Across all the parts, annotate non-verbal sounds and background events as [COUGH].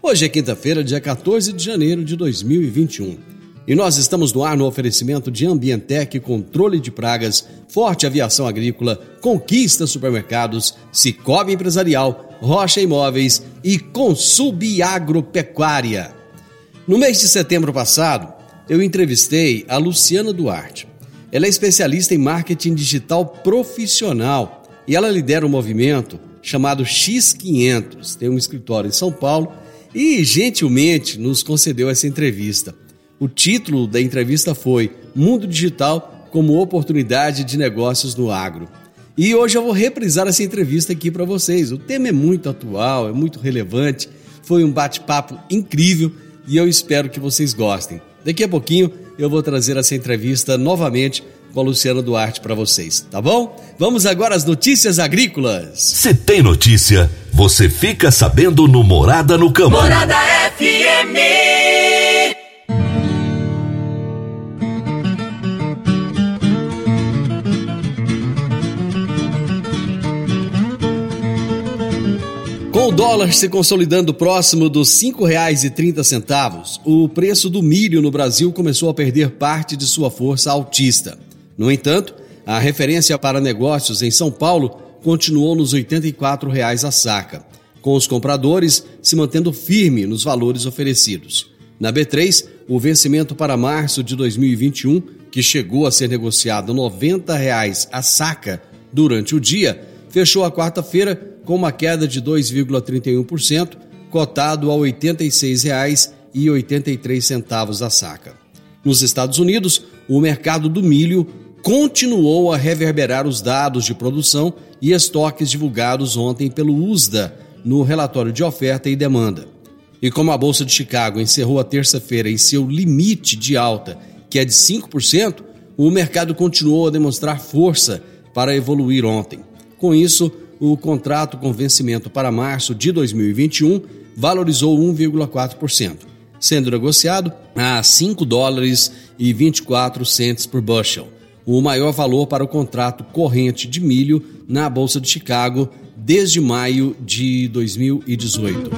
Hoje é quinta-feira, dia 14 de janeiro de 2021. E nós estamos no ar no oferecimento de Ambientec, controle de pragas, Forte Aviação Agrícola, Conquista Supermercados, Cicobi Empresarial, Rocha Imóveis e Consub Agropecuária. No mês de setembro passado, eu entrevistei a Luciana Duarte. Ela é especialista em marketing digital profissional e ela lidera um movimento chamado X500. Tem um escritório em São Paulo e gentilmente nos concedeu essa entrevista. O título da entrevista foi Mundo Digital como oportunidade de negócios no agro. E hoje eu vou reprisar essa entrevista aqui para vocês. O tema é muito atual, é muito relevante, foi um bate-papo incrível e eu espero que vocês gostem. Daqui a pouquinho eu vou trazer essa entrevista novamente com a Luciana Duarte para vocês, tá bom? Vamos agora às notícias agrícolas. Se tem notícia, você fica sabendo no Morada no Campo. Morada FM. Com o dólar se consolidando próximo dos R$ 5,30, o preço do milho no Brasil começou a perder parte de sua força altista. No entanto, a referência para negócios em São Paulo continuou nos 84 reais a saca, com os compradores se mantendo firme nos valores oferecidos. Na B3, o vencimento para março de 2021, que chegou a ser negociado 90 reais a saca durante o dia, fechou a quarta-feira com uma queda de 2,31%, cotado a R$ 86,83 a saca. Nos Estados Unidos, o mercado do milho continuou a reverberar os dados de produção e estoques divulgados ontem pelo USDA no relatório de oferta e demanda. E como a Bolsa de Chicago encerrou a terça-feira em seu limite de alta, que é de 5%, o mercado continuou a demonstrar força para evoluir ontem. Com isso, o contrato com vencimento para março de 2021 valorizou 1,4%, sendo negociado a 5 dólares e 24 centes por bushel, o maior valor para o contrato corrente de milho na Bolsa de Chicago desde maio de 2018.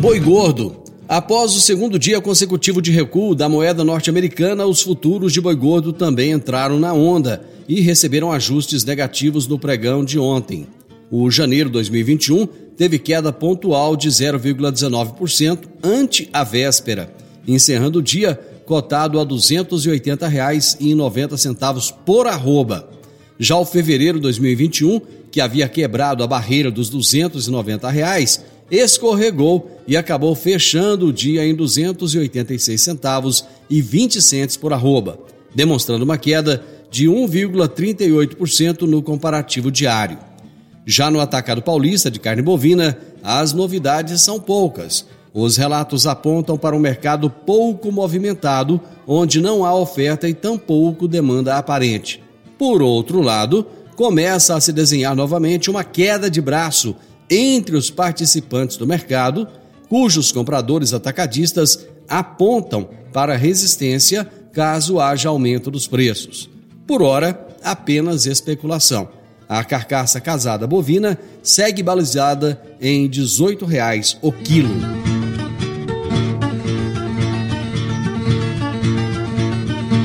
Boi gordo Após o segundo dia consecutivo de recuo da moeda norte-americana, os futuros de boi gordo também entraram na onda e receberam ajustes negativos no pregão de ontem. O janeiro 2021 teve queda pontual de 0,19% ante a véspera, encerrando o dia cotado a R$ 280,90 por arroba. Já o fevereiro 2021, que havia quebrado a barreira dos 290 reais, escorregou e acabou fechando o dia em 286 centavos e 20 centos por arroba, demonstrando uma queda de 1,38% no comparativo diário. Já no atacado paulista de carne bovina, as novidades são poucas. Os relatos apontam para um mercado pouco movimentado, onde não há oferta e tampouco demanda aparente. Por outro lado, começa a se desenhar novamente uma queda de braço entre os participantes do mercado, cujos compradores atacadistas apontam para resistência caso haja aumento dos preços. Por hora, apenas especulação. A carcaça casada bovina segue balizada em R$ 18,00 o quilo.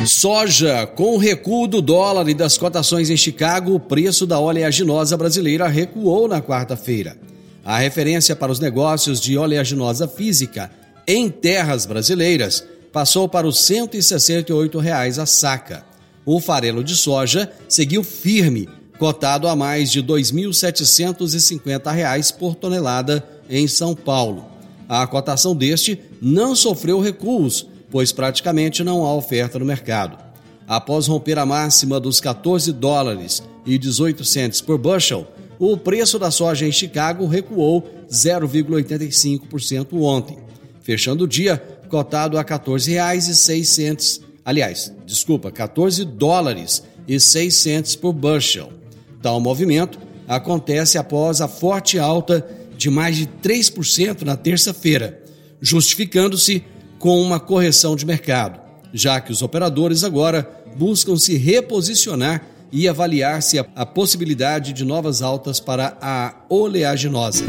Soja. Com o recuo do dólar e das cotações em Chicago, o preço da oleaginosa brasileira recuou na quarta-feira. A referência para os negócios de oleaginosa física em terras brasileiras passou para os 168 reais a saca. O farelo de soja seguiu firme, cotado a mais de R$ 2.750 por tonelada em São Paulo. A cotação deste não sofreu recuos, pois praticamente não há oferta no mercado. Após romper a máxima dos 14 dólares e 18 centes por bushel, o preço da soja em Chicago recuou 0,85% ontem, fechando o dia cotado a R$ 14,06. Aliás, desculpa, 14 dólares e 6 centes por bushel. Tal movimento acontece após a forte alta de mais de 3% na terça-feira, justificando-se com uma correção de mercado, já que os operadores agora buscam se reposicionar e avaliar se a, possibilidade de novas altas para a oleaginosa.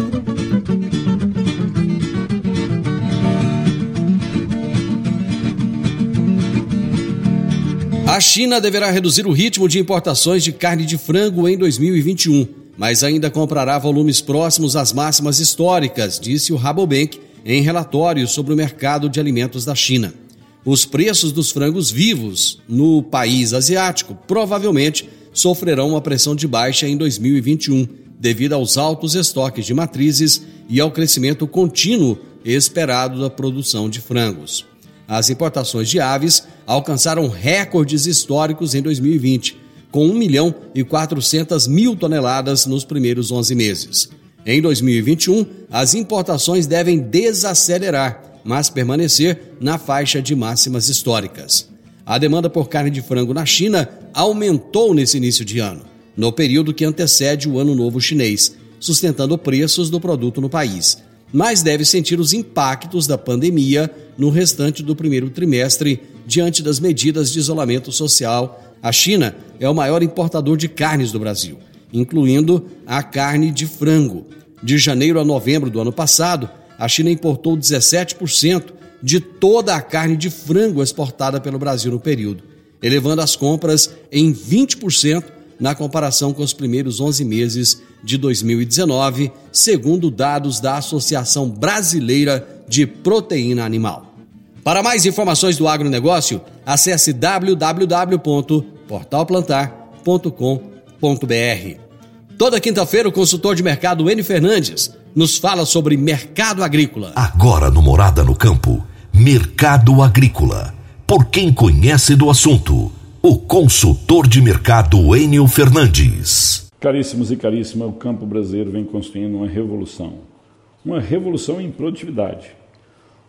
A China deverá reduzir o ritmo de importações de carne de frango em 2021, mas ainda comprará volumes próximos às máximas históricas, disse o Rabobank em relatório sobre o mercado de alimentos da China. Os preços dos frangos vivos no país asiático provavelmente sofrerão uma pressão de baixa em 2021, devido aos altos estoques de matrizes e ao crescimento contínuo esperado da produção de frangos. As importações de aves alcançaram recordes históricos em 2020, com 1 milhão e 400 mil toneladas nos primeiros 11 meses. Em 2021, as importações devem desacelerar, mas permanecer na faixa de máximas históricas. A demanda por carne de frango na China aumentou nesse início de ano, no período que antecede o Ano Novo Chinês, sustentando preços do produto no país, mas deve sentir os impactos da pandemia no restante do primeiro trimestre diante das medidas de isolamento social. A China é o maior importador de carnes do Brasil incluindo a carne de frango. De janeiro a novembro do ano passado, a China importou 17% de toda a carne de frango exportada pelo Brasil no período, elevando as compras em 20% na comparação com os primeiros 11 meses de 2019, segundo dados da Associação Brasileira de Proteína Animal. Para mais informações do agronegócio, acesse www.portalplantar.com.br. Toda quinta-feira, o consultor de mercado N Fernandes nos fala sobre mercado agrícola. Agora no Morada no Campo, Mercado Agrícola. Por quem conhece do assunto, o consultor de mercado Enio Fernandes. Caríssimos e caríssimas, o campo brasileiro vem construindo uma revolução. Uma revolução em produtividade.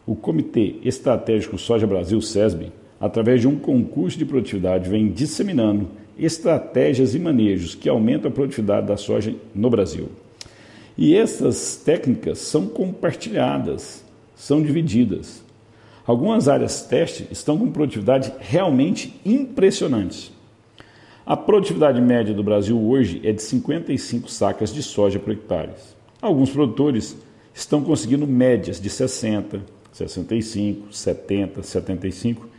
O Comitê Estratégico Soja Brasil, SESB, através de um concurso de produtividade, vem disseminando estratégias e manejos que aumentam a produtividade da soja no Brasil. E essas técnicas são compartilhadas, são divididas. Algumas áreas teste estão com produtividade realmente impressionantes. A produtividade média do Brasil hoje é de 55 sacas de soja por hectare. Alguns produtores estão conseguindo médias de 60, 65, 70, 75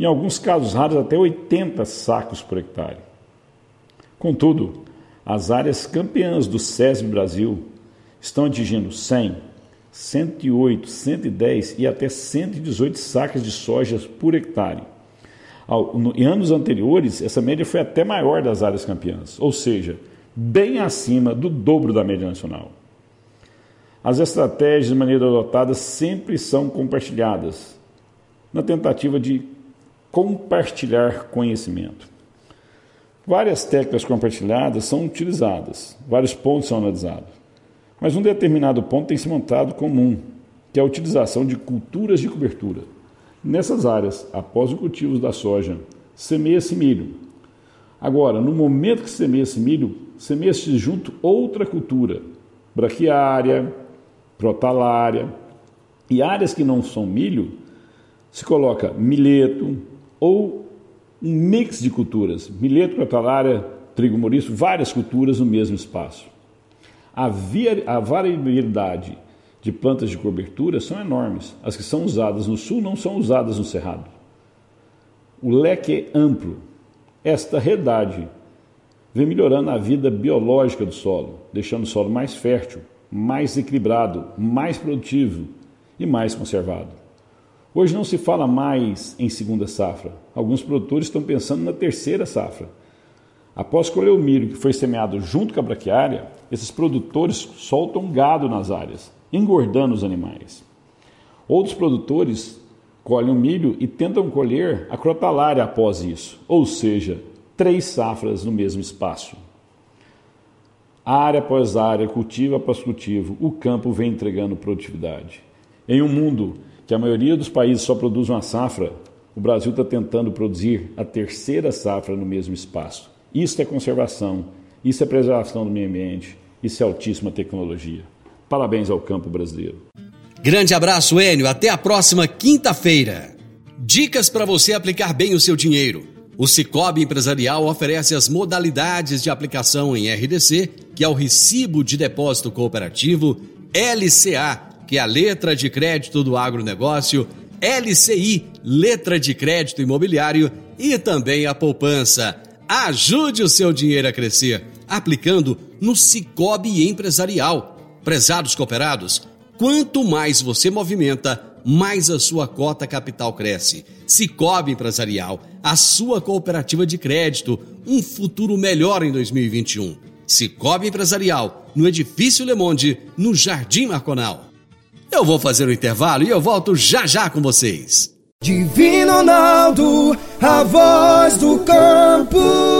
em alguns casos raros até 80 sacos por hectare. Contudo, as áreas campeãs do SESB Brasil estão atingindo 100, 108, 110 e até 118 sacas de soja por hectare. Em anos anteriores, essa média foi até maior das áreas campeãs, ou seja, bem acima do dobro da média nacional. As estratégias de maneira adotada sempre são compartilhadas, na tentativa de compartilhar conhecimento. Várias técnicas compartilhadas são utilizadas, vários pontos são analisados, mas um determinado ponto tem se montado comum, que é a utilização de culturas de cobertura. Nessas áreas, após o cultivo da soja, semeia-se milho. Agora, no momento que semeia-se milho, semeia-se junto outra cultura, braquiária, protalária, e áreas que não são milho, se coloca milheto, ou um mix de culturas, milheto, crotalária, trigo morisco, várias culturas no mesmo espaço. A, via, a variabilidade de plantas de cobertura são enormes. As que são usadas no sul não são usadas no cerrado. o leque é amplo. Esta redade vem melhorando a vida biológica do solo, deixando o solo mais fértil, mais equilibrado, mais produtivo e mais conservado. Hoje não se fala mais em segunda safra. Alguns produtores estão pensando na terceira safra. Após colher o milho que foi semeado junto com a braquiária, esses produtores soltam gado nas áreas, engordando os animais. Outros produtores colhem o milho e tentam colher a crotalária após isso, ou seja, três safras no mesmo espaço. Área após área, cultivo após cultivo, o campo vem entregando produtividade. Em um mundo que a maioria dos países só produz uma safra, o Brasil está tentando produzir a terceira safra no mesmo espaço. Isso é conservação, isso é preservação do meio ambiente, isso é altíssima tecnologia. Parabéns ao campo brasileiro. Grande abraço, Enio. Até a próxima quinta-feira. Dicas para você aplicar bem o seu dinheiro. O Cicobi Empresarial oferece as modalidades de aplicação em RDC, que é o Recibo de Depósito Cooperativo, LCA, que é a letra de crédito do agronegócio, LCI, letra de crédito imobiliário e também a poupança. Ajude o seu dinheiro a crescer aplicando no Cicobi Empresarial. Prezados cooperados, quanto mais você movimenta, mais a sua cota capital cresce. Cicobi Empresarial, a sua cooperativa de crédito, um futuro melhor em 2021. Cicobi Empresarial, no Edifício Le Monde, no Jardim Marconal. Eu vou fazer o um intervalo e eu volto já já com vocês. Divino Ronaldo, a voz do campo.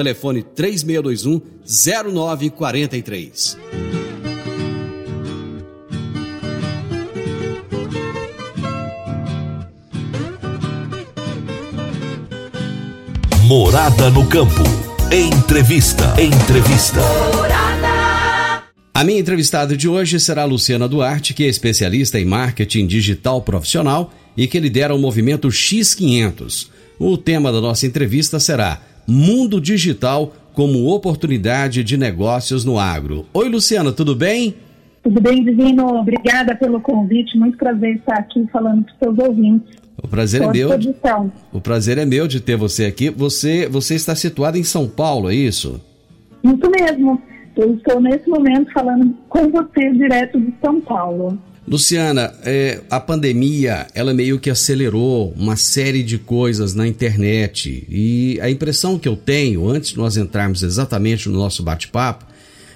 Telefone 3621 0943. Morada no campo. Entrevista. Entrevista. A minha entrevistada de hoje será Luciana Duarte, que é especialista em marketing digital profissional e que lidera o movimento X500. O tema da nossa entrevista será Mundo Digital como oportunidade de negócios no agro. Oi, Luciana, tudo bem? Tudo bem, Divino? Obrigada pelo convite. Muito prazer estar aqui falando para os seus ouvintes. O prazer é meu. O prazer é meu de ter você aqui. Você, você está situado em São Paulo, é isso? Isso mesmo. Eu estou nesse momento falando com você direto de São Paulo. Luciana, é, a pandemia ela meio que acelerou uma série de coisas na internet e a impressão que eu tenho antes de nós entrarmos exatamente no nosso bate-papo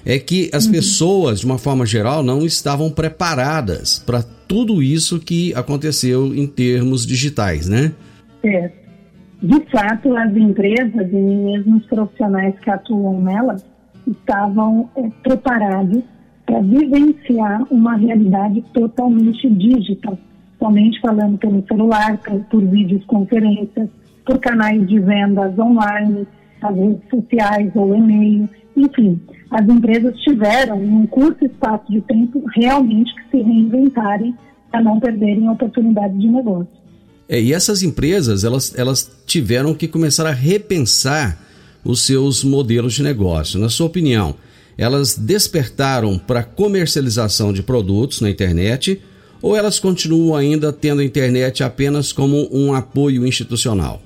é que as uhum. pessoas, de uma forma geral, não estavam preparadas para tudo isso que aconteceu em termos digitais, né? É. De fato, as empresas e mesmo os profissionais que atuam nelas estavam é, preparados para vivenciar uma realidade totalmente digital, somente falando pelo celular, por, por videoconferências, por canais de vendas online, as redes sociais ou e-mail, enfim, as empresas tiveram, em um curto espaço de tempo, realmente que se reinventarem para não perderem a oportunidade de negócio. É, e essas empresas, elas, elas tiveram que começar a repensar os seus modelos de negócio. Na sua opinião, elas despertaram para comercialização de produtos na internet ou elas continuam ainda tendo a internet apenas como um apoio institucional?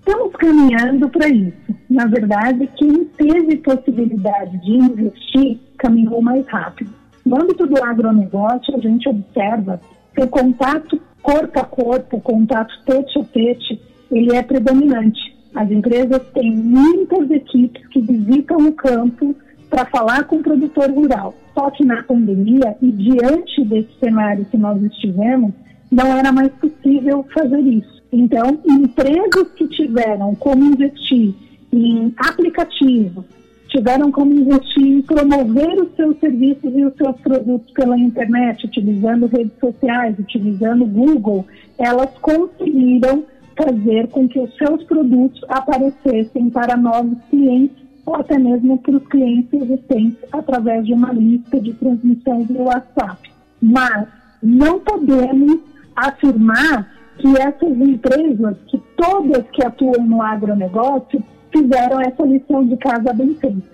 Estamos caminhando para isso. Na verdade, quem teve possibilidade de investir caminhou mais rápido. No âmbito do agronegócio, a gente observa que o contato corpo a corpo, o contato tete a tete, ele é predominante. As empresas têm muitas equipes que visitam o campo para falar com o produtor rural. Só que na pandemia e diante desse cenário que nós estivemos, não era mais possível fazer isso. Então, empresas que tiveram como investir em aplicativos, tiveram como investir em promover os seus serviços e os seus produtos pela internet, utilizando redes sociais, utilizando Google, elas conseguiram fazer com que os seus produtos aparecessem para novos clientes ou até mesmo para os clientes existentes através de uma lista de transmissão do WhatsApp. Mas não podemos afirmar que essas empresas, que todas que atuam no agronegócio, fizeram essa lição de casa bem feita.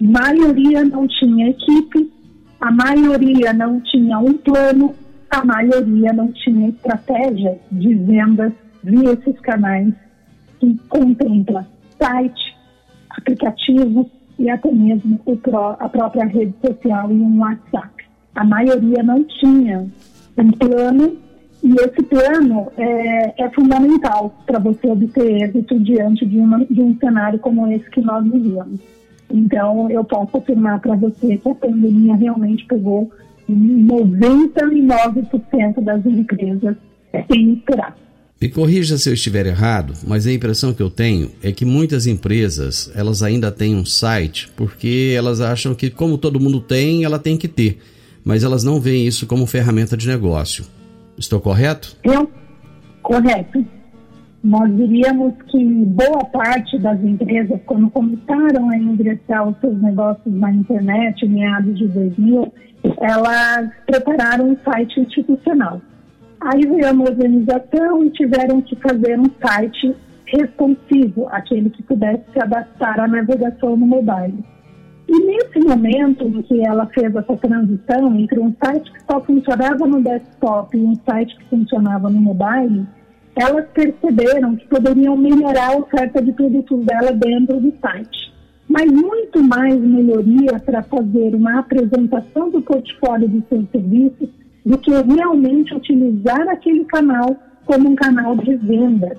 A maioria não tinha equipe, a maioria não tinha um plano, a maioria não tinha estratégia de vendas via esses canais que contempla site, aplicativo e até mesmo pró a própria rede social e um WhatsApp. A maioria não tinha um plano e esse plano é, é fundamental para você obter êxito diante de, uma, de um cenário como esse que nós vivemos. Então, eu posso afirmar para você que a pandemia realmente pegou 99% das empresas sem esperar. Me corrija se eu estiver errado, mas a impressão que eu tenho é que muitas empresas elas ainda têm um site porque elas acham que como todo mundo tem, ela tem que ter, mas elas não veem isso como ferramenta de negócio. Estou correto? Eu, correto. Nós diríamos que boa parte das empresas, quando começaram a ingressar os seus negócios na internet, em meados de 2000, elas prepararam um site institucional. Aí veio a modernização e tiveram que fazer um site responsivo, aquele que pudesse se adaptar à navegação no mobile. E nesse momento em que ela fez essa transição entre um site que só funcionava no desktop e um site que funcionava no mobile, elas perceberam que poderiam melhorar a oferta de produtos dela dentro do site. Mas muito mais melhoria para fazer uma apresentação do portfólio dos seus serviços do que realmente utilizar aquele canal como um canal de venda.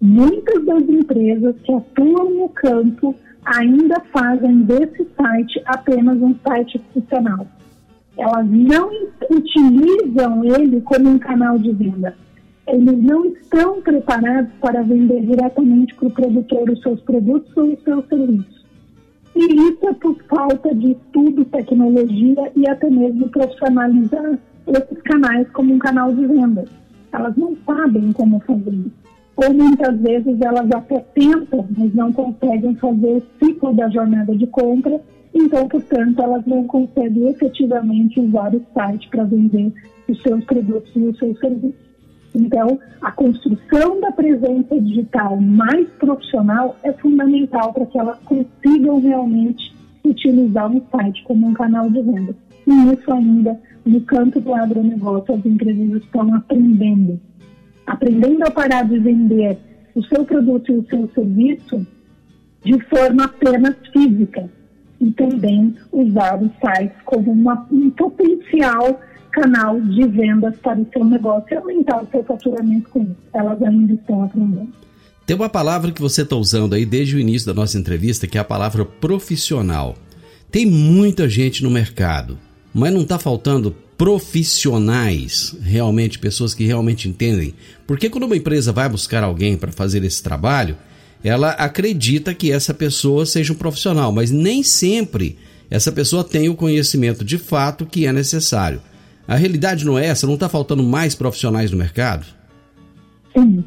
Muitas das empresas que atuam no campo ainda fazem desse site apenas um site institucional. Elas não utilizam ele como um canal de venda. Eles não estão preparados para vender diretamente para o produtor os seus produtos ou os seus serviços. E por falta de estudo, tecnologia e até mesmo profissionalizar esses canais como um canal de venda. Elas não sabem como fazer isso ou muitas vezes elas até tentam, mas não conseguem fazer o ciclo da jornada de compra, então, portanto, elas não conseguem efetivamente usar o site para vender os seus produtos e os seus serviços. Então, a construção da presença digital mais profissional é fundamental para que elas consigam realmente utilizar o site como um canal de venda. E isso ainda, no campo do agronegócio, as empresas estão aprendendo aprendendo a parar de vender o seu produto e o seu serviço de forma apenas física e também usar os sites como uma, um potencial canal de vendas para o seu negócio e aumentar o seu faturamento com isso. Elas ainda estão aprendendo. Tem uma palavra que você está usando aí desde o início da nossa entrevista, que é a palavra profissional. Tem muita gente no mercado, mas não está faltando profissionais, realmente pessoas que realmente entendem. Porque quando uma empresa vai buscar alguém para fazer esse trabalho, ela acredita que essa pessoa seja um profissional, mas nem sempre essa pessoa tem o conhecimento de fato que é necessário. A realidade não é essa? Não está faltando mais profissionais no mercado? Sim.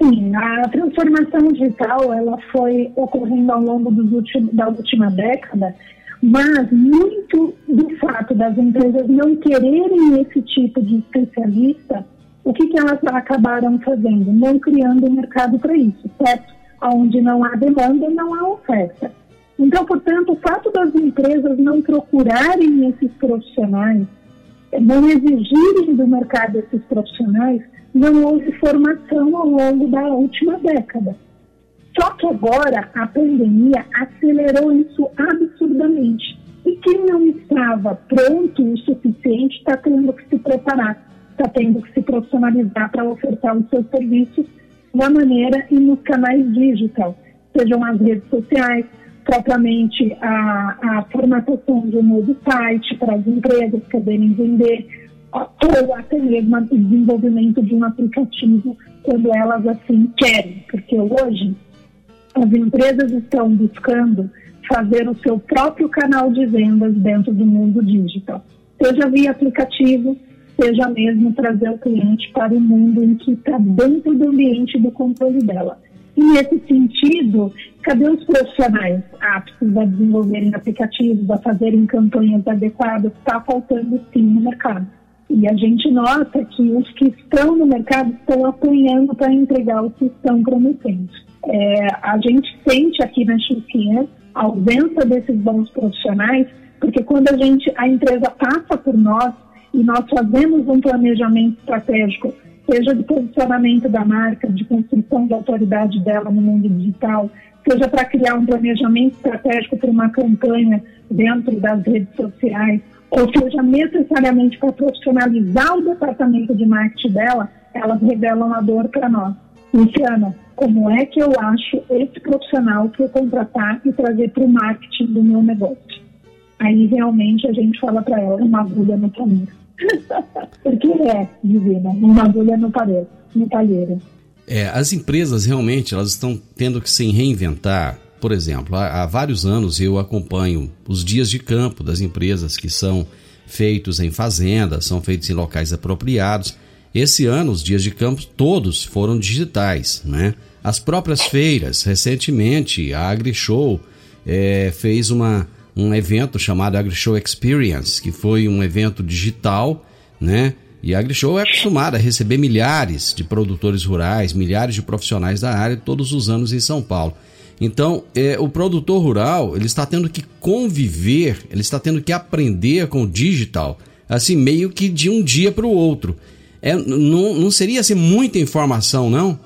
Sim, a transformação digital ela foi ocorrendo ao longo últimos, da última década mas muito do fato das empresas não quererem esse tipo de especialista, o que, que elas acabaram fazendo? Não criando um mercado para isso, certo? Onde não há demanda, não há oferta. Então, portanto, o fato das empresas não procurarem esses profissionais, não exigirem do mercado esses profissionais, não houve formação ao longo da última década. Só que agora a pandemia acelerou isso absurdamente. E quem não estava pronto o suficiente está tendo que se preparar, está tendo que se profissionalizar para ofertar os seus serviços da maneira e nos canais digital, sejam as redes sociais, propriamente a, a formatação de um novo site para as empresas poderem vender, ou até mesmo o desenvolvimento de um aplicativo quando elas assim querem, porque hoje as empresas estão buscando fazer o seu próprio canal de vendas dentro do mundo digital, seja via aplicativo, seja mesmo trazer o cliente para o mundo em que está dentro do ambiente do controle dela. E nesse sentido, cadê os profissionais aptos a desenvolverem aplicativos, a fazerem campanhas adequadas? Está faltando sim no mercado. E a gente nota que os que estão no mercado estão apanhando para entregar o que estão prometendo. É, a gente sente aqui na Chupinha a ausência desses bons profissionais, porque quando a gente, a empresa passa por nós e nós fazemos um planejamento estratégico, seja de posicionamento da marca, de construção da autoridade dela no mundo digital, seja para criar um planejamento estratégico para uma campanha dentro das redes sociais, ou seja, necessariamente para profissionalizar o departamento de marketing dela, elas revelam a dor para nós. Luciana, como é que eu acho esse profissional para eu contratar e trazer para o marketing do meu negócio? Aí realmente a gente fala para ela, uma agulha no palheiro. [LAUGHS] Porque é, divina, uma agulha no palheiro. No palheiro. É, as empresas realmente elas estão tendo que se reinventar por exemplo, há, há vários anos eu acompanho os dias de campo das empresas que são feitos em fazendas, são feitos em locais apropriados. Esse ano, os dias de campo todos foram digitais, né? As próprias feiras, recentemente, a AgriShow é, fez uma, um evento chamado AgriShow Experience, que foi um evento digital, né? E a AgriShow é acostumada a receber milhares de produtores rurais, milhares de profissionais da área todos os anos em São Paulo. Então, é, o produtor rural ele está tendo que conviver, ele está tendo que aprender com o digital, assim meio que de um dia para o outro. É, não, não seria assim muita informação, não?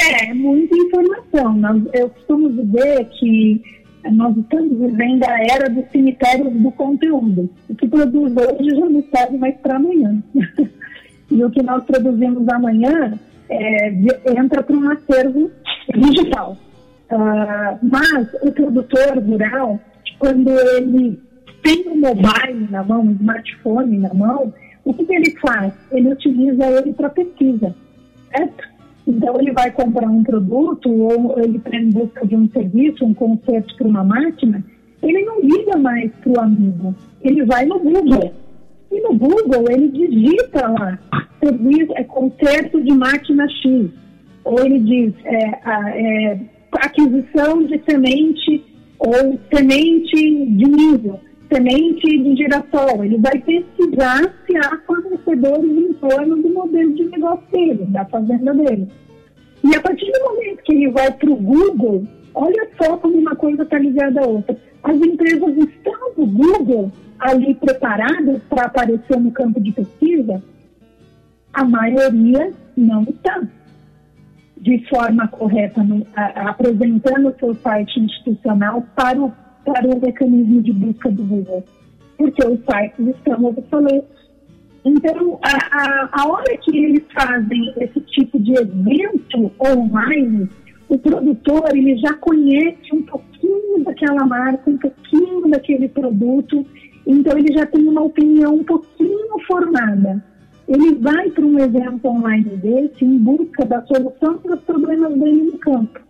É, muita informação. Eu costumo dizer que nós estamos vivendo a era dos cemitérios do conteúdo. O que produz hoje já não serve mais para amanhã. [LAUGHS] e o que nós produzimos amanhã é, entra para um acervo digital. Uh, mas o produtor rural, quando ele tem o um mobile na mão, um smartphone na mão, o que, que ele faz? Ele utiliza ele para pesquisa, certo? Então ele vai comprar um produto ou ele está em busca de um serviço, um conserto para uma máquina, ele não liga mais para o amigo, ele vai no Google. E no Google ele digita lá, serviço, é conserto de máquina X. Ou ele diz, é, é, aquisição de semente ou semente de milho, semente de girassol. Ele vai pesquisar se há fornecedores em torno do modelo de negócio dele, da fazenda dele. E a partir do momento que ele vai para o Google, olha só como uma coisa está ligada à outra. As empresas estão no Google ali preparadas para aparecer no campo de pesquisa? A maioria não está de forma correta, no, a, apresentando o seu site institucional para o, para o mecanismo de busca do Google, porque os sites estão obsoletos. Então, a, a, a hora que eles fazem esse tipo de evento online, o produtor ele já conhece um pouquinho daquela marca, um pouquinho daquele produto, então ele já tem uma opinião um pouquinho formada ele vai para um evento online desse em busca da solução para os problemas dele no campo.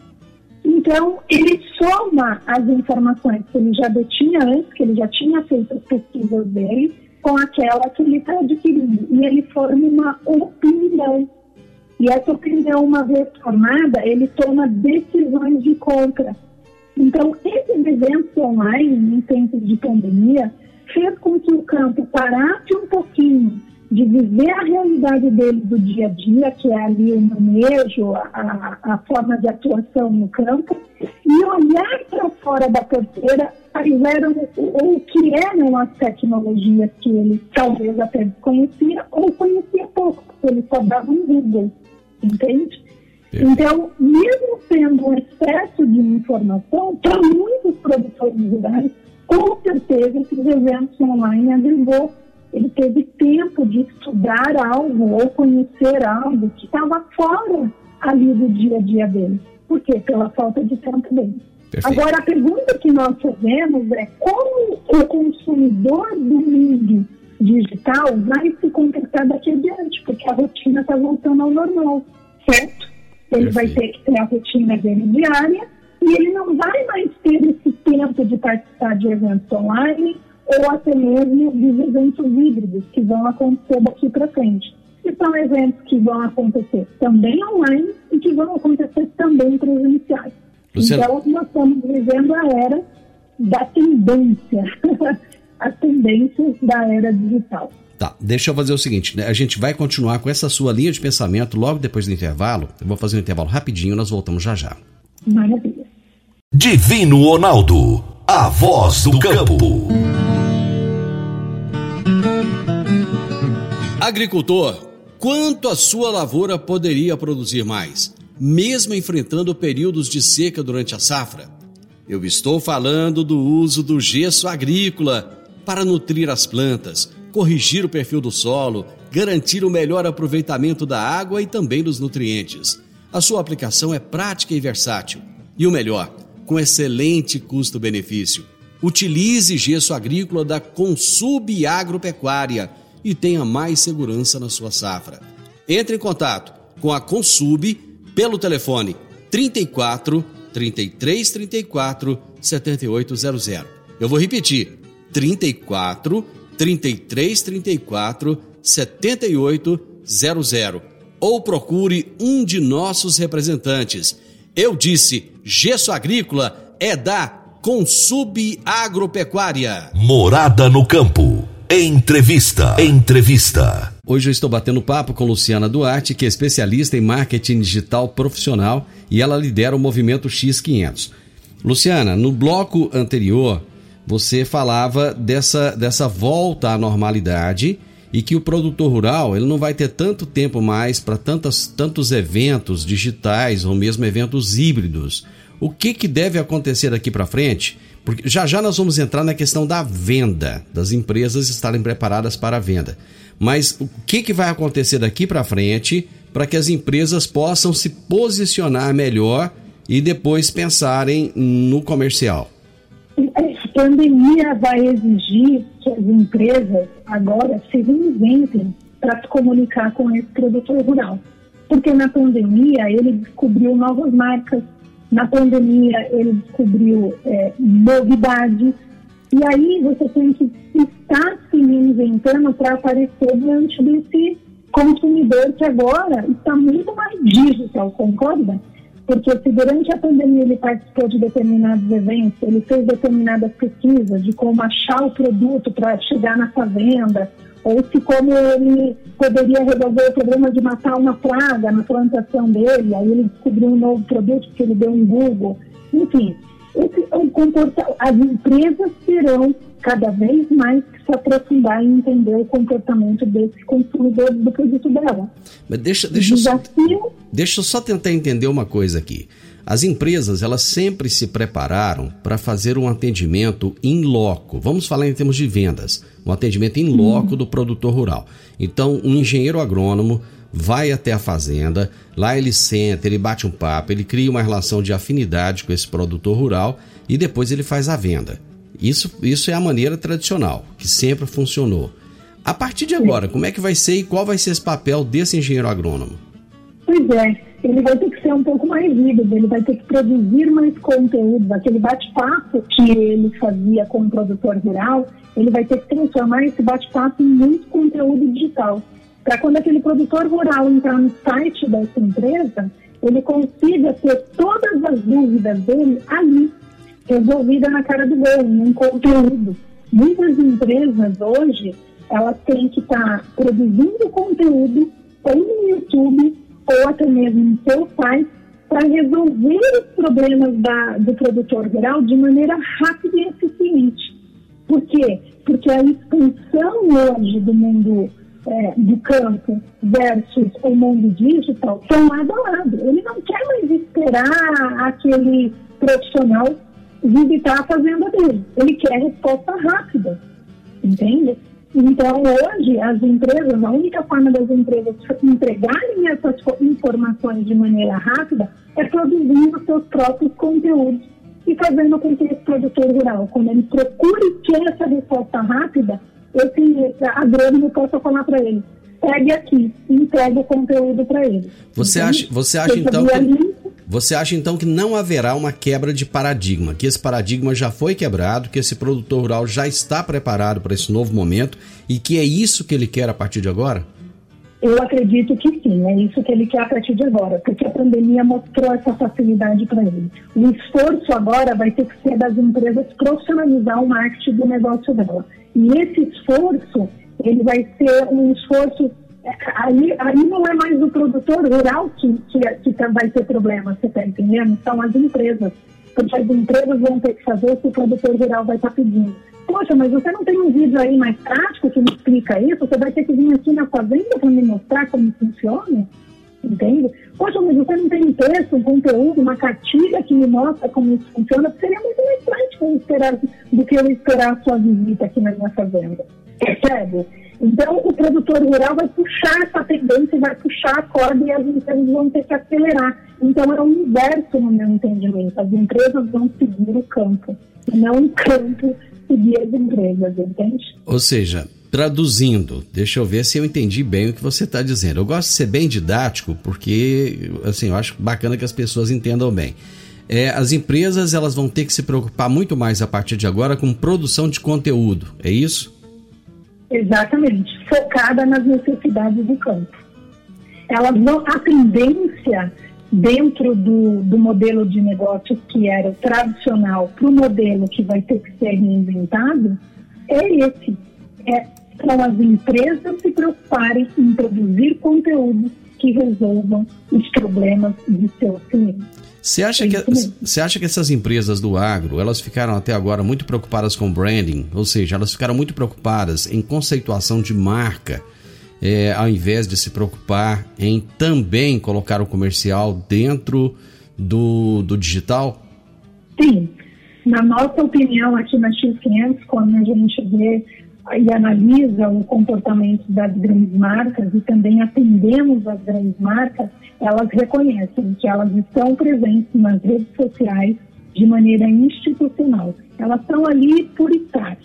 Então, ele soma as informações que ele já detinha antes, que ele já tinha feito as pesquisas dele, com aquela que ele está adquirindo. E ele forma uma opinião. E essa opinião, uma vez formada, ele toma decisões de compra. Então, esses eventos online, em tempos de pandemia, fez com que o campo parasse um pouquinho de viver a realidade dele do dia a dia, que é ali o manejo, a, a forma de atuação no campo, e olhar para fora da porteira quais eram o que eram as tecnologias que ele talvez até desconhecia ou conhecia pouco, porque ele só dava um Google, entende? Então, mesmo sendo um excesso de informação, para muitos produtores rurais, com certeza esses eventos online agregou ele teve tempo de estudar algo ou conhecer algo que estava fora ali do dia a dia dele. Por quê? Pela falta de tempo dele. Perfeito. Agora, a pergunta que nós fazemos é como o consumidor do mundo digital vai se comportar daqui adiante, porque a rotina está voltando ao normal, certo? Ele Perfeito. vai ter que ter a rotina dele diária e ele não vai mais ter esse tempo de participar de eventos online ou até mesmo dos eventos híbridos que vão acontecer daqui para frente. E são eventos que vão acontecer também online e que vão acontecer também presenciais. Luciano. Então, nós estamos vivendo a era da tendência, [LAUGHS] as tendências da era digital. Tá, deixa eu fazer o seguinte, né? a gente vai continuar com essa sua linha de pensamento logo depois do intervalo. Eu vou fazer um intervalo rapidinho, nós voltamos já já. Maravilha. Divino Ronaldo, a voz do campo. Agricultor, quanto a sua lavoura poderia produzir mais, mesmo enfrentando períodos de seca durante a safra? Eu estou falando do uso do gesso agrícola para nutrir as plantas corrigir o perfil do solo, garantir o melhor aproveitamento da água e também dos nutrientes. A sua aplicação é prática e versátil. E o melhor, com excelente custo-benefício. Utilize gesso agrícola da Consub Agropecuária e tenha mais segurança na sua safra. Entre em contato com a Consub pelo telefone 34 33 34 7800. Eu vou repetir: 34 3334 7800 ou procure um de nossos representantes. Eu disse, gesso agrícola é da Consub Agropecuária. Morada no campo. Entrevista. Entrevista. Hoje eu estou batendo papo com Luciana Duarte, que é especialista em marketing digital profissional e ela lidera o movimento X500. Luciana, no bloco anterior você falava dessa, dessa volta à normalidade e que o produtor rural ele não vai ter tanto tempo mais para tantos eventos digitais ou mesmo eventos híbridos. O que, que deve acontecer daqui para frente? Porque já já nós vamos entrar na questão da venda, das empresas estarem preparadas para a venda. Mas o que, que vai acontecer daqui para frente para que as empresas possam se posicionar melhor e depois pensarem no comercial? pandemia vai exigir que as empresas agora se reinventem para se comunicar com esse produtor rural. Porque na pandemia ele descobriu novas marcas, na pandemia ele descobriu é, novidades, e aí você tem que estar se reinventando para aparecer diante desse consumidor que agora está muito mais digital, concorda? Porque se durante a pandemia ele participou de determinados eventos, ele fez determinadas pesquisas de como achar o produto para chegar fazenda, ou se como ele poderia resolver o problema de matar uma praga na plantação dele, aí ele descobriu um novo produto que ele deu um Google. Enfim, esse, é comporta as empresas terão cada vez mais se aprofundar e entender o comportamento desses consumidores do produto dela. Mas deixa, deixa, Desafio... deixa eu só tentar entender uma coisa aqui. As empresas, elas sempre se prepararam para fazer um atendimento in loco. Vamos falar em termos de vendas. Um atendimento in loco do produtor rural. Então, um engenheiro agrônomo vai até a fazenda, lá ele senta, ele bate um papo, ele cria uma relação de afinidade com esse produtor rural e depois ele faz a venda. Isso, isso é a maneira tradicional, que sempre funcionou. A partir de agora, como é que vai ser e qual vai ser esse papel desse engenheiro agrônomo? Pois é, ele vai ter que ser um pouco mais híbrido, ele vai ter que produzir mais conteúdo. Aquele bate-papo que ele fazia com o produtor rural, ele vai ter que transformar esse bate-papo em muito conteúdo digital. Para quando aquele produtor rural entrar no site dessa empresa, ele consiga ter todas as dúvidas dele ali resolvida na cara do gol, num conteúdo. Muitas empresas hoje, elas têm que estar tá produzindo conteúdo ou no YouTube ou até mesmo no seu site para resolver os problemas da, do produtor rural de maneira rápida e eficiente. Por quê? Porque a expansão hoje do mundo é, do campo versus o mundo digital são lado a lado. Ele não quer mais esperar aquele profissional visitar a fazenda dele. Ele quer resposta rápida, entende? Então, hoje, as empresas, a única forma das empresas entregarem essas informações de maneira rápida é produzindo seus próprios conteúdos e fazendo com que esse produtor rural, quando ele procure ter essa resposta rápida, esse agrônomo possa falar para ele, pegue aqui, entregue o conteúdo para ele. Você acha, você acha então que... Você acha então que não haverá uma quebra de paradigma, que esse paradigma já foi quebrado, que esse produtor rural já está preparado para esse novo momento e que é isso que ele quer a partir de agora? Eu acredito que sim, é isso que ele quer a partir de agora, porque a pandemia mostrou essa facilidade para ele. O esforço agora vai ter que ser das empresas profissionalizar o marketing do negócio dela. E esse esforço, ele vai ser um esforço. Aí, aí não é mais o produtor rural que, que, que vai ter problema, você está entendendo? São as empresas. Porque as empresas vão ter que fazer o que o produtor rural vai estar tá pedindo. Poxa, mas você não tem um vídeo aí mais prático que me explica isso? Você vai ter que vir aqui na fazenda para me mostrar como funciona? Entende? Poxa, mas você não tem um texto, um conteúdo, uma cartilha que me mostra como isso funciona? Seria muito mais prático esperar, do que eu esperar a sua visita aqui na minha fazenda. Percebe? Então, o produtor rural vai puxar essa tendência, vai puxar a corda e as empresas vão ter que acelerar. Então, é o inverso no meu entendimento. As empresas vão seguir o campo, e não o campo seguir as empresas, entende? Ou seja, traduzindo, deixa eu ver se eu entendi bem o que você está dizendo. Eu gosto de ser bem didático porque, assim, eu acho bacana que as pessoas entendam bem. É, as empresas elas vão ter que se preocupar muito mais a partir de agora com produção de conteúdo, é isso? Exatamente, focada nas necessidades do campo. Elas vão, a tendência dentro do, do modelo de negócio que era o tradicional para o modelo que vai ter que ser reinventado é esse. É, são as empresas se preocuparem em produzir conteúdos que resolvam os problemas de seus clientes. Você acha, que, você acha que essas empresas do agro, elas ficaram até agora muito preocupadas com branding, ou seja, elas ficaram muito preocupadas em conceituação de marca, é, ao invés de se preocupar em também colocar o comercial dentro do, do digital? Sim. Na nossa opinião, aqui na X500, quando a gente vê e analisa o comportamento das grandes marcas e também atendemos as grandes marcas, elas reconhecem que elas estão presentes nas redes sociais de maneira institucional. Elas estão ali por estar.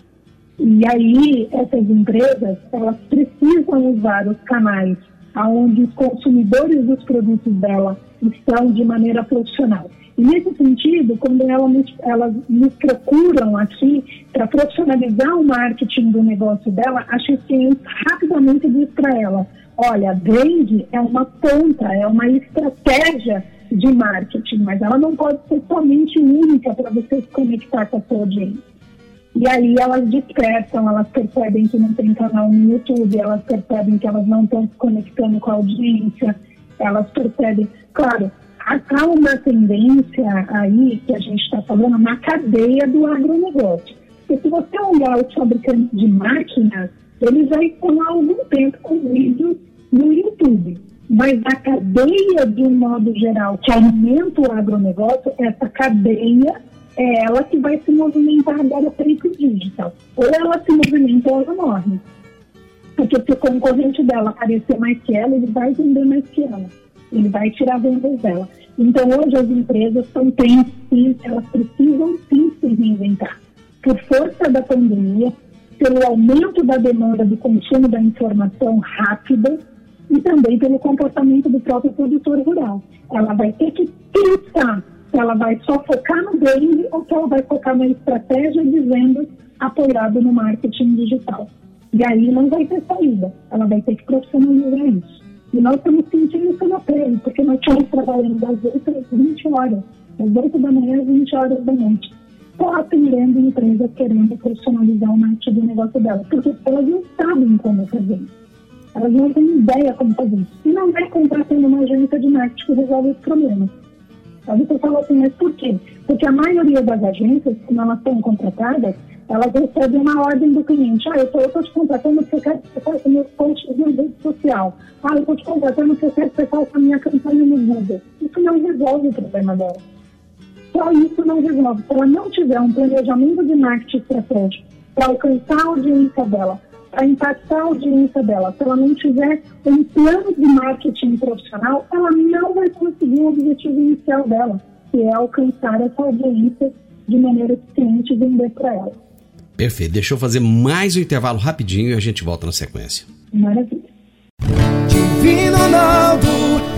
E aí, essas empresas, elas precisam usar os canais onde os consumidores dos produtos dela estão de maneira profissional. E nesse sentido, quando elas nos, elas nos procuram aqui para profissionalizar o marketing do negócio dela, a XCM rapidamente diz para ela, olha, brand é uma ponta, é uma estratégia de marketing, mas ela não pode ser somente única para você se conectar com a sua audiência. E aí elas despertam, elas percebem que não tem canal no YouTube, elas percebem que elas não estão se conectando com a audiência, elas percebem, claro, há uma tendência aí que a gente está falando na cadeia do agronegócio. Porque se você olhar os fabricantes de máquinas, eles já estão há algum tempo com vídeos no YouTube. Mas a cadeia, de um modo geral, que alimenta o agronegócio, essa cadeia é ela que vai se movimentar agora para o digital. Ou ela se movimenta ou ela morre. Porque se o concorrente dela aparecer mais que ela, ele vai vender mais que ela. Ele vai tirar vendas dela. Então, hoje as empresas estão tendo, sim, elas precisam sim se reinventar. Por força da pandemia, pelo aumento da demanda do consumo da informação rápida e também pelo comportamento do próprio produtor rural. Ela vai ter que pensar se ela vai só focar no brand ou se ela vai focar na estratégia de vendas apoiada no marketing digital. E aí não vai ter saída, ela vai ter que profissionalizar isso. E nós estamos sentindo isso na pele, porque nós estamos trabalhando das 8 às 20 horas, das 8 da manhã às 20 horas da noite, só atendendo empresas querendo profissionalizar o marketing do negócio delas, porque elas não sabem como fazer. Elas não têm ideia como fazer isso. E não é contratando uma agência de marketing que resolve esse problema. A você falou assim, mas por quê? Porque a maioria das agências, como elas são contratadas, elas recebem uma ordem do cliente. Ah, eu estou te contratando porque eu quero que você faça meu post de rede social. Ah, eu estou te contratando porque eu quero que você faça a minha campanha no Google. Isso não resolve o problema dela. Só isso não resolve. Se ela não tiver um planejamento de marketing estratégico para alcançar a audiência dela, para impactar a audiência dela, se ela não tiver um plano de marketing profissional, ela não vai conseguir o objetivo inicial dela, que é alcançar essa audiência de maneira eficiente e vender para ela. Perfeito. Deixa eu fazer mais um intervalo rapidinho e a gente volta na sequência. Maravilha. Divino Ronaldo,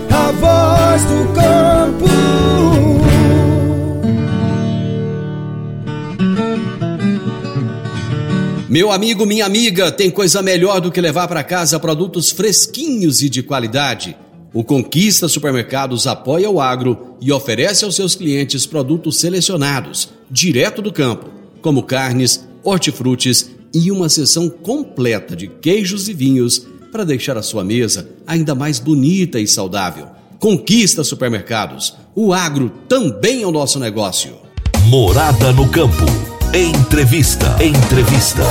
a voz do campo. Meu amigo, minha amiga, tem coisa melhor do que levar para casa produtos fresquinhos e de qualidade. O Conquista Supermercados apoia o agro e oferece aos seus clientes produtos selecionados, direto do campo, como carnes, hortifrutis e uma seção completa de queijos e vinhos para deixar a sua mesa ainda mais bonita e saudável. Conquista Supermercados. O agro também é o nosso negócio. Morada no campo. Entrevista. Entrevista.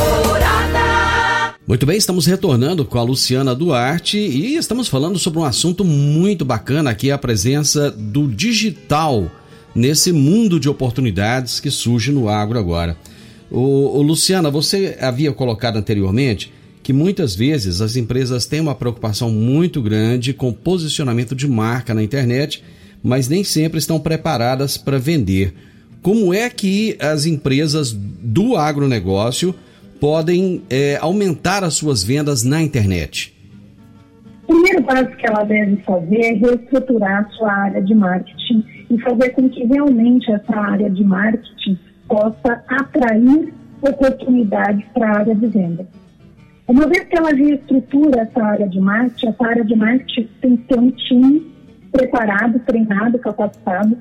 Muito bem, estamos retornando com a Luciana Duarte e estamos falando sobre um assunto muito bacana que é a presença do digital nesse mundo de oportunidades que surge no agro agora. O, Luciana, você havia colocado anteriormente que muitas vezes as empresas têm uma preocupação muito grande com posicionamento de marca na internet, mas nem sempre estão preparadas para vender. Como é que as empresas do agronegócio podem é, aumentar as suas vendas na internet? O primeiro passo que ela deve fazer é reestruturar a sua área de marketing e fazer com que realmente essa área de marketing possa atrair oportunidades para a área de venda. Uma vez que ela reestrutura essa área de marketing, essa área de marketing tem que ter um time preparado, treinado, capacitado,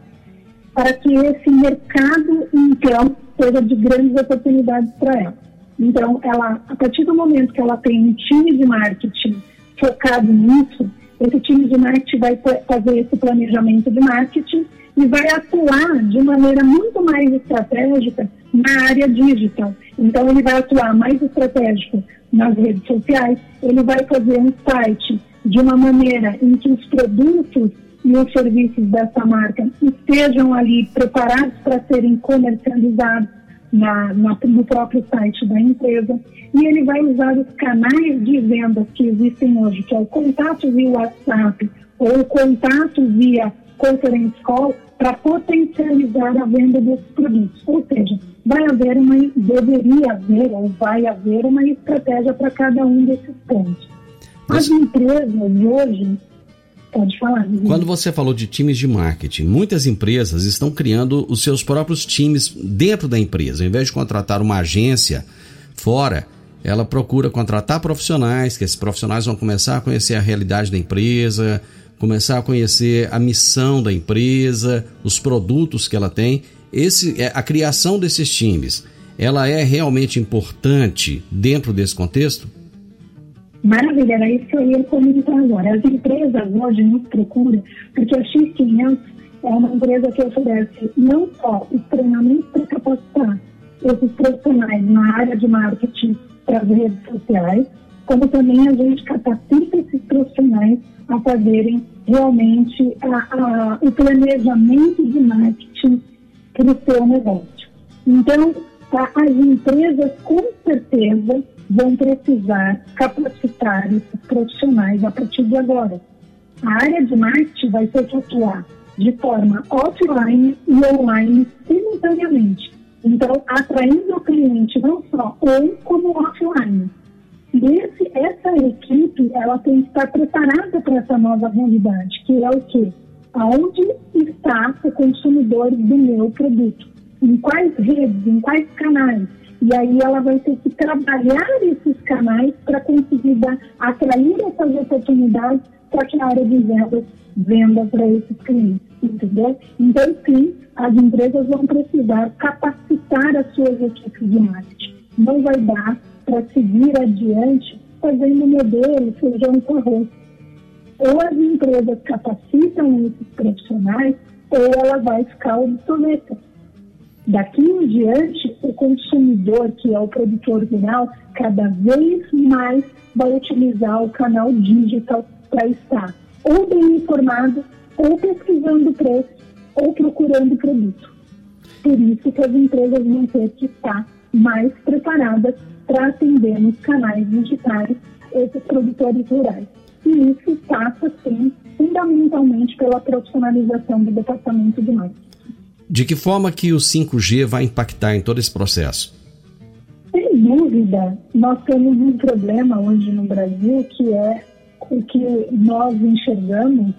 para que esse mercado, então, seja de grandes oportunidades para ela. Então, ela, a partir do momento que ela tem um time de marketing focado nisso, esse time de marketing vai fazer esse planejamento de marketing e vai atuar de maneira muito mais estratégica na área digital. Então, ele vai atuar mais estratégico nas redes sociais, ele vai fazer um site de uma maneira em que os produtos e os serviços dessa marca estejam ali preparados para serem comercializados na, na, no próprio site da empresa. E ele vai usar os canais de vendas que existem hoje, que é o contato via WhatsApp ou o contato via conference call, para potencializar a venda desses produtos. Ou seja, vai haver uma, deveria haver ou vai haver uma estratégia para cada um desses pontos. As empresas hoje Pode falar. Quando você falou de times de marketing, muitas empresas estão criando os seus próprios times dentro da empresa. Ao invés de contratar uma agência fora, ela procura contratar profissionais, que esses profissionais vão começar a conhecer a realidade da empresa, começar a conhecer a missão da empresa, os produtos que ela tem. Esse, é, a criação desses times, ela é realmente importante dentro desse contexto? Maravilha, era isso que eu ia comentar agora. As empresas hoje nos procuram porque a X500 é uma empresa que oferece não só os treinamentos para capacitar esses profissionais na área de marketing para as redes sociais, como também a gente capacita esses profissionais a fazerem realmente a, a, o planejamento de marketing para o seu negócio. Então, as empresas com certeza vão precisar capacitar esses profissionais a partir de agora. A área de marketing vai ter que atuar de forma offline e online simultaneamente. Então, atraindo o cliente não só on como offline. E esse, essa equipe, ela tem que estar preparada para essa nova realidade, que é o quê? Aonde está o consumidor do meu produto? Em quais redes, em quais canais? E aí ela vai ter que trabalhar esses canais para conseguir dar, atrair essas oportunidades para que a área de vendas venda para esses clientes, entendeu? Então, sim, as empresas vão precisar capacitar as suas equipes de marketing. Não vai dar para seguir adiante fazendo modelo feijão com arroz. Ou as empresas capacitam esses profissionais, ou ela vai ficar obsoleta. Daqui em diante, o consumidor, que é o produtor rural, cada vez mais vai utilizar o canal digital para estar ou bem informado, ou pesquisando preço, ou procurando produto. Por isso que as empresas vão ter que estar mais preparadas para atender nos canais digitais esses produtores rurais. E isso passa, sim, fundamentalmente pela profissionalização do departamento de marketing. De que forma que o 5G vai impactar em todo esse processo? Sem dúvida, nós temos um problema hoje no Brasil que é o que nós enxergamos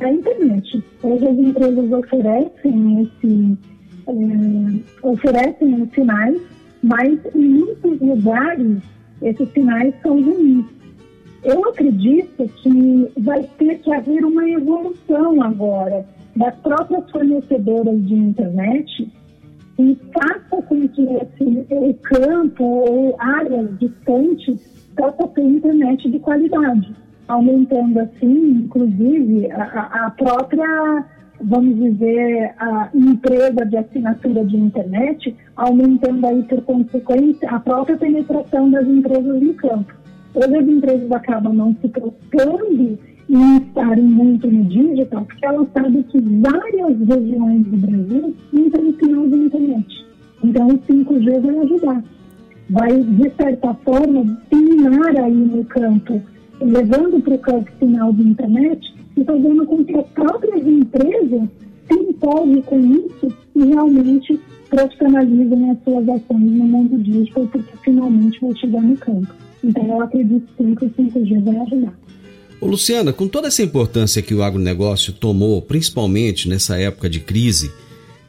é a internet. Hoje as empresas oferecem esse, é, oferecem os sinais mas em muitos lugares esses sinais são ruins. Eu acredito que vai ter que haver uma evolução agora das próprias fornecedoras de internet e faça com que esse, o campo ou áreas distantes possa ter internet de qualidade, aumentando assim, inclusive, a, a própria, vamos dizer, a empresa de assinatura de internet, aumentando aí por consequência a própria penetração das empresas no campo. Hoje as empresas acabam não se preocupando em estarem muito no digital, porque elas sabem que várias regiões do Brasil não têm sinal de internet. Então o 5G vai ajudar. Vai, de certa forma, terminar aí no campo, levando para o campo sinal de internet e fazendo com que as próprias empresas se empolguem com isso e realmente profissionalizem as suas ações no mundo digital, porque finalmente vai chegar no campo. Então eu acredito sim que o 5G vai ajudar. Ô Luciana, com toda essa importância que o agronegócio tomou, principalmente nessa época de crise,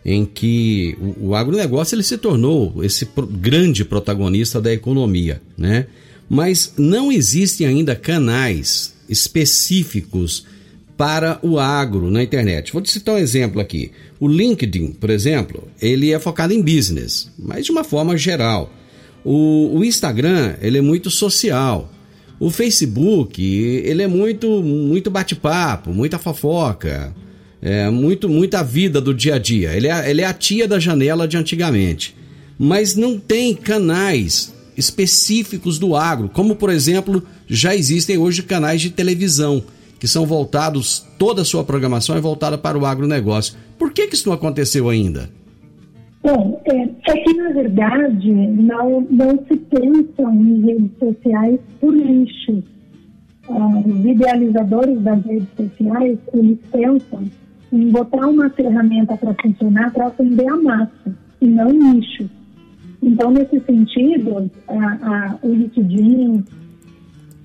em que o, o agronegócio ele se tornou esse pro, grande protagonista da economia, né? Mas não existem ainda canais específicos para o agro na internet. Vou te citar um exemplo aqui. O LinkedIn, por exemplo, ele é focado em business, mas de uma forma geral. O, o Instagram, ele é muito social. O Facebook, ele é muito, muito bate-papo, muita fofoca, é, muito, muita vida do dia a dia. Ele é, ele é a tia da janela de antigamente. Mas não tem canais específicos do agro, como por exemplo, já existem hoje canais de televisão que são voltados, toda a sua programação é voltada para o agronegócio. Por que, que isso não aconteceu ainda? Bom, é, é, que na verdade não, não se pensa em redes sociais por nicho. Ah, os idealizadores das redes sociais, eles pensam em botar uma ferramenta para funcionar para atender a massa e não nicho. Então, nesse sentido, a, a, o LinkedIn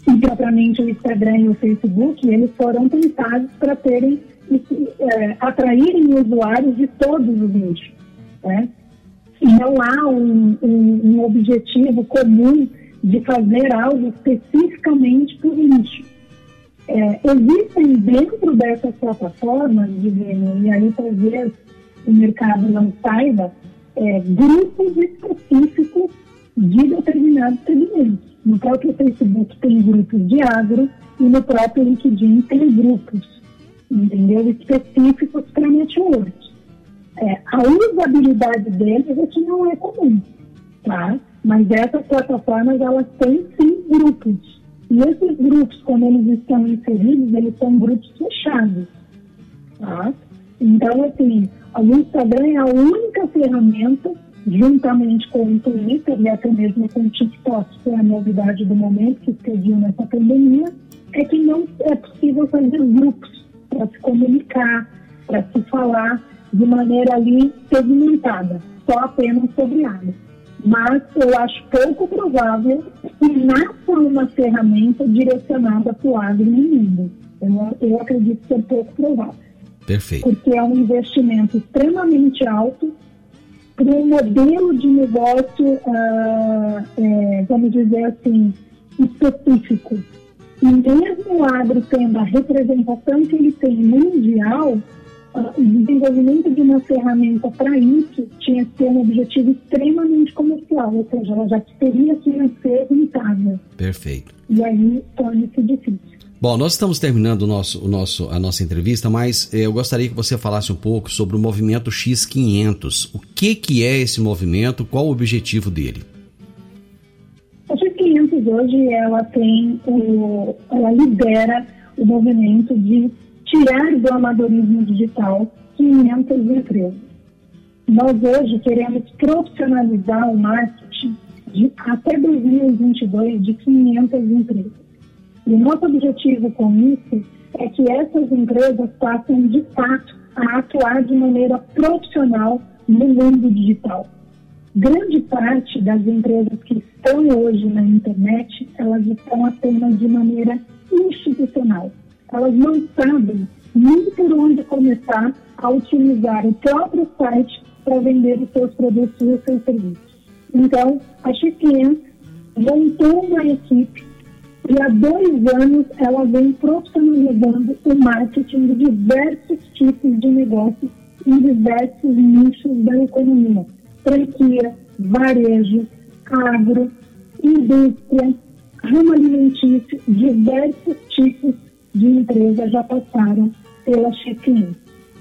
e propriamente o Instagram e o Facebook, eles foram pensados para terem, é, atraírem usuários de todos os nichos. Né? E não há um, um, um objetivo comum de fazer algo especificamente por nicho. É, existem dentro dessas plataformas, e aí talvez o mercado não saiba, é, grupos específicos de determinados segmentos. No próprio Facebook tem grupos de agro e no próprio LinkedIn tem grupos, entendeu? Específicos para network. É, a usabilidade deles é que não é comum, tá? Mas essas plataformas, elas têm sim grupos. E esses grupos, quando eles estão inseridos, eles são grupos fechados, tá? Então, assim, o Instagram é a única ferramenta, juntamente com o Twitter e até mesmo com o TikTok, que é a novidade do momento que explodiu nessa pandemia, é que não é possível fazer grupos para se comunicar, para se falar de maneira ali segmentada, só apenas sobre água. Mas eu acho pouco provável que nasça uma ferramenta direcionada para o agro no mundo. Eu, eu acredito ser pouco provável. Perfeito. Porque é um investimento extremamente alto para um modelo de negócio, uh, é, vamos dizer assim, específico. E mesmo o agro tendo a representação que ele tem mundial, o desenvolvimento de uma ferramenta para isso tinha que ter um objetivo extremamente comercial, ou seja, ela já teria que ser rentável. Perfeito. E aí torna-se difícil. Bom, nós estamos terminando o nosso, o nosso, a nossa entrevista, mas eu gostaria que você falasse um pouco sobre o movimento X500. O que, que é esse movimento? Qual o objetivo dele? A X500 hoje ela tem o, ela lidera o movimento de tirar do amadorismo digital 500 empresas. Nós hoje queremos profissionalizar o marketing de, até 2022 de 500 empresas. E o nosso objetivo com isso é que essas empresas passem de fato a atuar de maneira profissional no mundo digital. Grande parte das empresas que estão hoje na internet, elas estão apenas de maneira institucional elas não sabem nem por onde começar a utilizar o próprio site para vender os seus produtos e os seus serviços. Então, a Chiquinha montou uma equipe e há dois anos ela vem profissionalizando o marketing de diversos tipos de negócios em diversos nichos da economia. Franquia, varejo, agro, indústria, ramo alimentício, diversos tipos de empresas já passaram pela Check-in.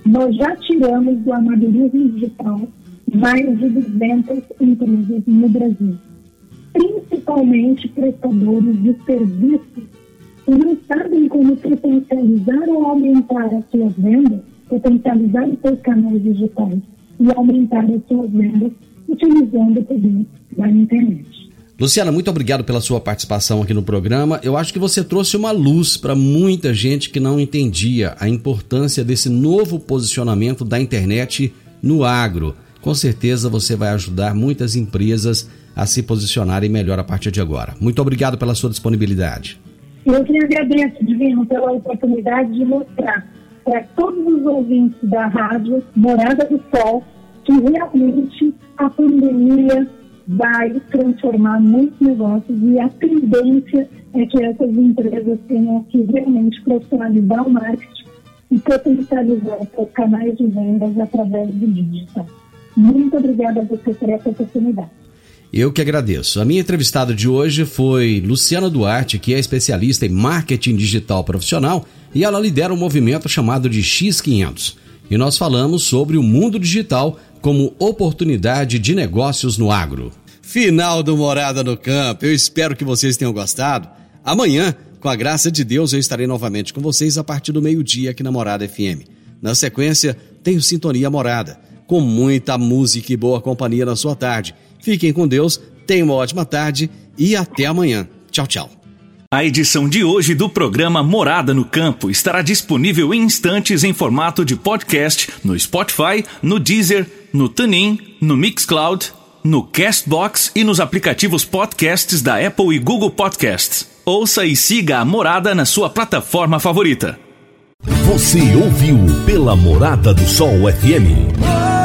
Nós já tiramos do amadorismo digital mais de 200 empresas no Brasil, principalmente prestadores de serviços que não sabem como potencializar ou aumentar as suas vendas, potencializar os seus canais digitais e aumentar as suas vendas utilizando o poder da internet. Luciana, muito obrigado pela sua participação aqui no programa. Eu acho que você trouxe uma luz para muita gente que não entendia a importância desse novo posicionamento da internet no agro. Com certeza você vai ajudar muitas empresas a se posicionarem melhor a partir de agora. Muito obrigado pela sua disponibilidade. Eu que agradeço, Divino, pela oportunidade de mostrar para todos os ouvintes da rádio Morada do Sol que realmente a pandemia vai transformar muitos negócios e a tendência é que essas empresas tenham que realmente profissionalizar o marketing e potencializar seus canais de vendas através do digital. Muito obrigada a você por essa oportunidade. Eu que agradeço. A minha entrevistada de hoje foi Luciana Duarte, que é especialista em marketing digital profissional e ela lidera um movimento chamado de X500. E nós falamos sobre o mundo digital como oportunidade de negócios no agro. Final do Morada no Campo. Eu espero que vocês tenham gostado. Amanhã, com a graça de Deus, eu estarei novamente com vocês a partir do meio-dia aqui na Morada FM. Na sequência, tenho Sintonia Morada, com muita música e boa companhia na sua tarde. Fiquem com Deus, tenham uma ótima tarde e até amanhã. Tchau, tchau. A edição de hoje do programa Morada no Campo estará disponível em instantes em formato de podcast no Spotify, no Deezer, no TuneIn, no Mixcloud, no Castbox e nos aplicativos podcasts da Apple e Google Podcasts. Ouça e siga a Morada na sua plataforma favorita. Você ouviu pela Morada do Sol FM.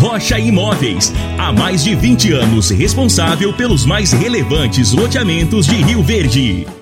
Rocha Imóveis. Há mais de 20 anos responsável pelos mais relevantes loteamentos de Rio Verde.